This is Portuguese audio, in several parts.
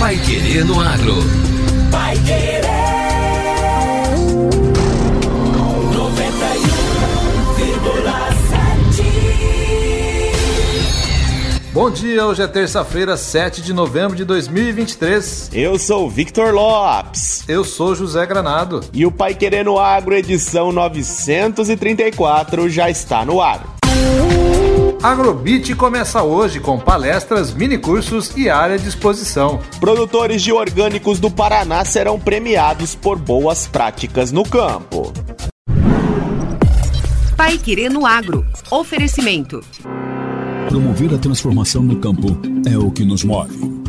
Pai Querer no Agro. Pai Querer. noventa e um vírgula sete. Bom dia, hoje é terça-feira, 7 de novembro de 2023. Eu sou Victor Lopes. Eu sou José Granado. E o Pai Querendo Agro, edição 934, já está no ar. Agrobit começa hoje com palestras, minicursos e área de exposição. Produtores de orgânicos do Paraná serão premiados por boas práticas no campo. Pai Querer no Agro. Oferecimento. Promover a transformação no campo é o que nos move.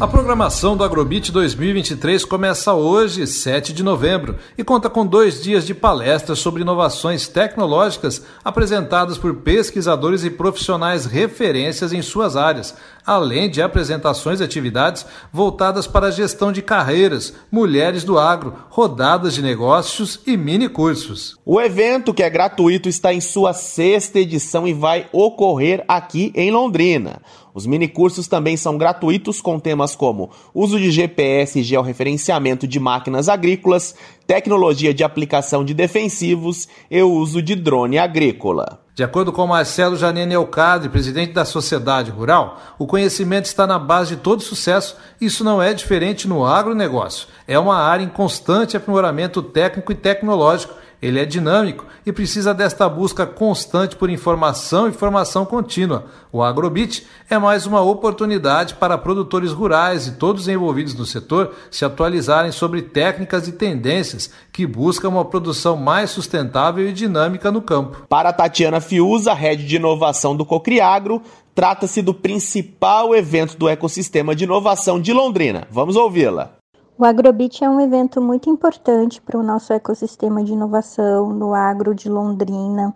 A programação do Agrobit 2023 começa hoje, 7 de novembro, e conta com dois dias de palestras sobre inovações tecnológicas apresentadas por pesquisadores e profissionais referências em suas áreas, além de apresentações e atividades voltadas para a gestão de carreiras, mulheres do agro, rodadas de negócios e mini cursos. O evento, que é gratuito, está em sua sexta edição e vai ocorrer aqui em Londrina. Os minicursos também são gratuitos com temas como uso de GPS e georreferenciamento de máquinas agrícolas, tecnologia de aplicação de defensivos e uso de drone agrícola. De acordo com Marcelo Janine Elcadre, presidente da Sociedade Rural, o conhecimento está na base de todo sucesso. Isso não é diferente no agronegócio. É uma área em constante aprimoramento técnico e tecnológico. Ele é dinâmico e precisa desta busca constante por informação e formação contínua. O Agrobit é mais uma oportunidade para produtores rurais e todos envolvidos no setor se atualizarem sobre técnicas e tendências que buscam uma produção mais sustentável e dinâmica no campo. Para Tatiana Fiuza, head de inovação do Cocriagro, trata-se do principal evento do ecossistema de inovação de Londrina. Vamos ouvi-la. O Agrobit é um evento muito importante para o nosso ecossistema de inovação no agro de Londrina.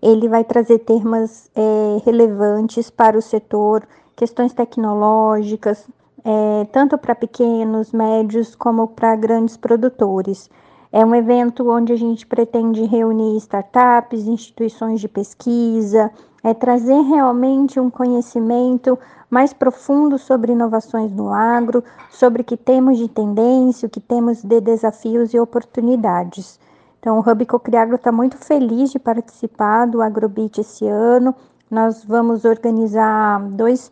Ele vai trazer temas é, relevantes para o setor, questões tecnológicas, é, tanto para pequenos, médios, como para grandes produtores. É um evento onde a gente pretende reunir startups, instituições de pesquisa, é trazer realmente um conhecimento mais profundo sobre inovações no agro, sobre o que temos de tendência, o que temos de desafios e oportunidades. Então, o Hub Cocriagro está muito feliz de participar do Agrobit esse ano. Nós vamos organizar dois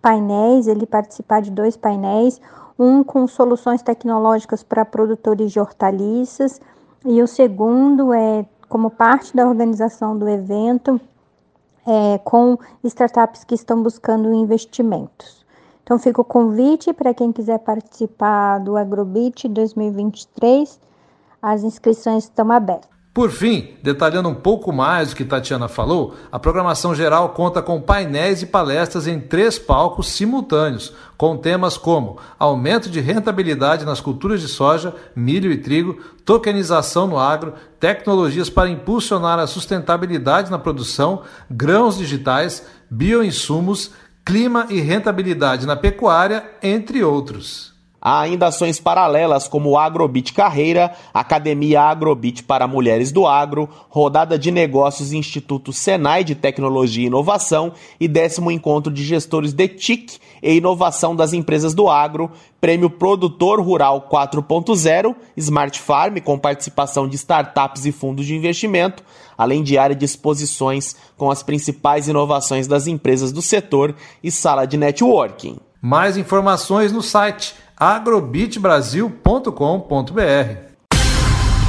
painéis, ele participar de dois painéis, um com soluções tecnológicas para produtores de hortaliças e o segundo é como parte da organização do evento, é, com startups que estão buscando investimentos. Então, fica o convite para quem quiser participar do Agrobit 2023. As inscrições estão abertas. Por fim, detalhando um pouco mais do que Tatiana falou, a programação geral conta com painéis e palestras em três palcos simultâneos, com temas como aumento de rentabilidade nas culturas de soja, milho e trigo, tokenização no agro, tecnologias para impulsionar a sustentabilidade na produção, grãos digitais, bioinsumos, clima e rentabilidade na pecuária, entre outros. Há ainda ações paralelas como Agrobit Carreira, Academia Agrobit para Mulheres do Agro, Rodada de Negócios Instituto Senai de Tecnologia e Inovação e décimo encontro de gestores de TIC e inovação das empresas do agro, Prêmio Produtor Rural 4.0, Smart Farm com participação de startups e fundos de investimento, além de área de exposições com as principais inovações das empresas do setor e sala de networking. Mais informações no site agrobitbrasil.com.br.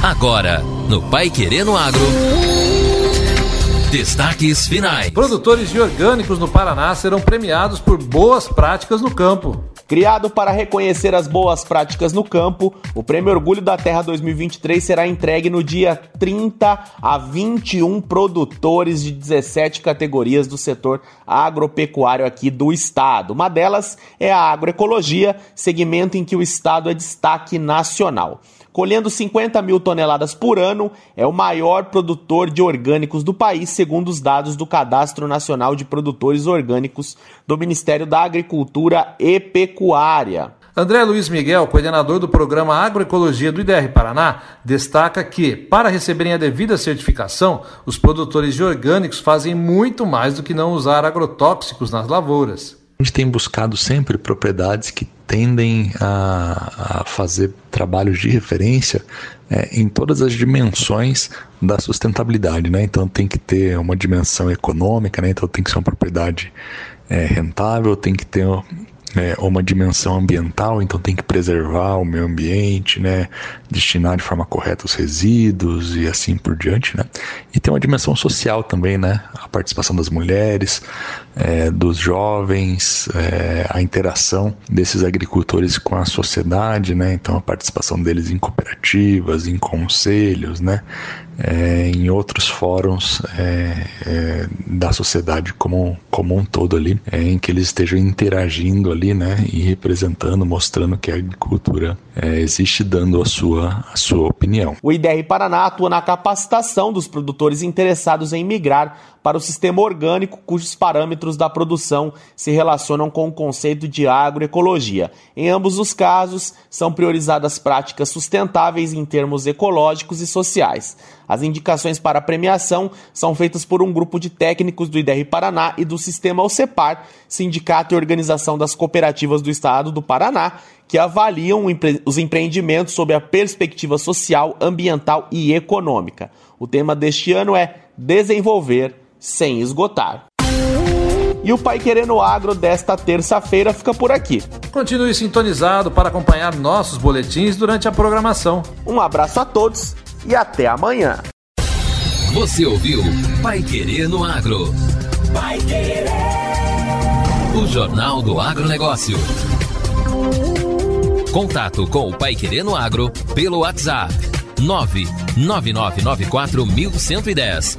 Agora, no Pai Querendo Agro. Destaques finais. Produtores de orgânicos no Paraná serão premiados por boas práticas no campo. Criado para reconhecer as boas práticas no campo, o Prêmio Orgulho da Terra 2023 será entregue no dia 30 a 21 produtores de 17 categorias do setor agropecuário aqui do estado. Uma delas é a agroecologia, segmento em que o estado é destaque nacional colhendo 50 mil toneladas por ano, é o maior produtor de orgânicos do país, segundo os dados do Cadastro Nacional de Produtores Orgânicos do Ministério da Agricultura e Pecuária. André Luiz Miguel, coordenador do programa Agroecologia do IDR Paraná, destaca que, para receberem a devida certificação, os produtores de orgânicos fazem muito mais do que não usar agrotóxicos nas lavouras. A gente tem buscado sempre propriedades que tendem a, a fazer trabalhos de referência é, em todas as dimensões da sustentabilidade, né? Então tem que ter uma dimensão econômica, né? Então tem que ser uma propriedade é, rentável, tem que ter é, uma dimensão ambiental, então tem que preservar o meio ambiente, né, destinar de forma correta os resíduos e assim por diante, né, e tem uma dimensão social também, né, a participação das mulheres, é, dos jovens, é, a interação desses agricultores com a sociedade, né, então a participação deles em cooperativas, em conselhos, né, é, em outros fóruns é, é, da sociedade como, como um todo ali, é, em que eles estejam interagindo ali, né, e representando, mostrando que a agricultura é, existe, dando a sua, a sua opinião. O IDR Paraná atua na capacitação dos produtores interessados em migrar para o sistema orgânico cujos parâmetros da produção se relacionam com o conceito de agroecologia. Em ambos os casos, são priorizadas práticas sustentáveis em termos ecológicos e sociais. As indicações para premiação são feitas por um grupo de técnicos do IDR Paraná e do sistema OCEPAR, Sindicato e Organização das Cooperativas do Estado do Paraná, que avaliam os empreendimentos sob a perspectiva social, ambiental e econômica. O tema deste ano é Desenvolver sem esgotar. E o Pai Querendo Agro desta terça-feira fica por aqui. Continue sintonizado para acompanhar nossos boletins durante a programação. Um abraço a todos e até amanhã. Você ouviu Pai Querer no Agro. Pai Querer. O Jornal do Agronegócio. Contato com o Pai Querer no Agro pelo WhatsApp 999941110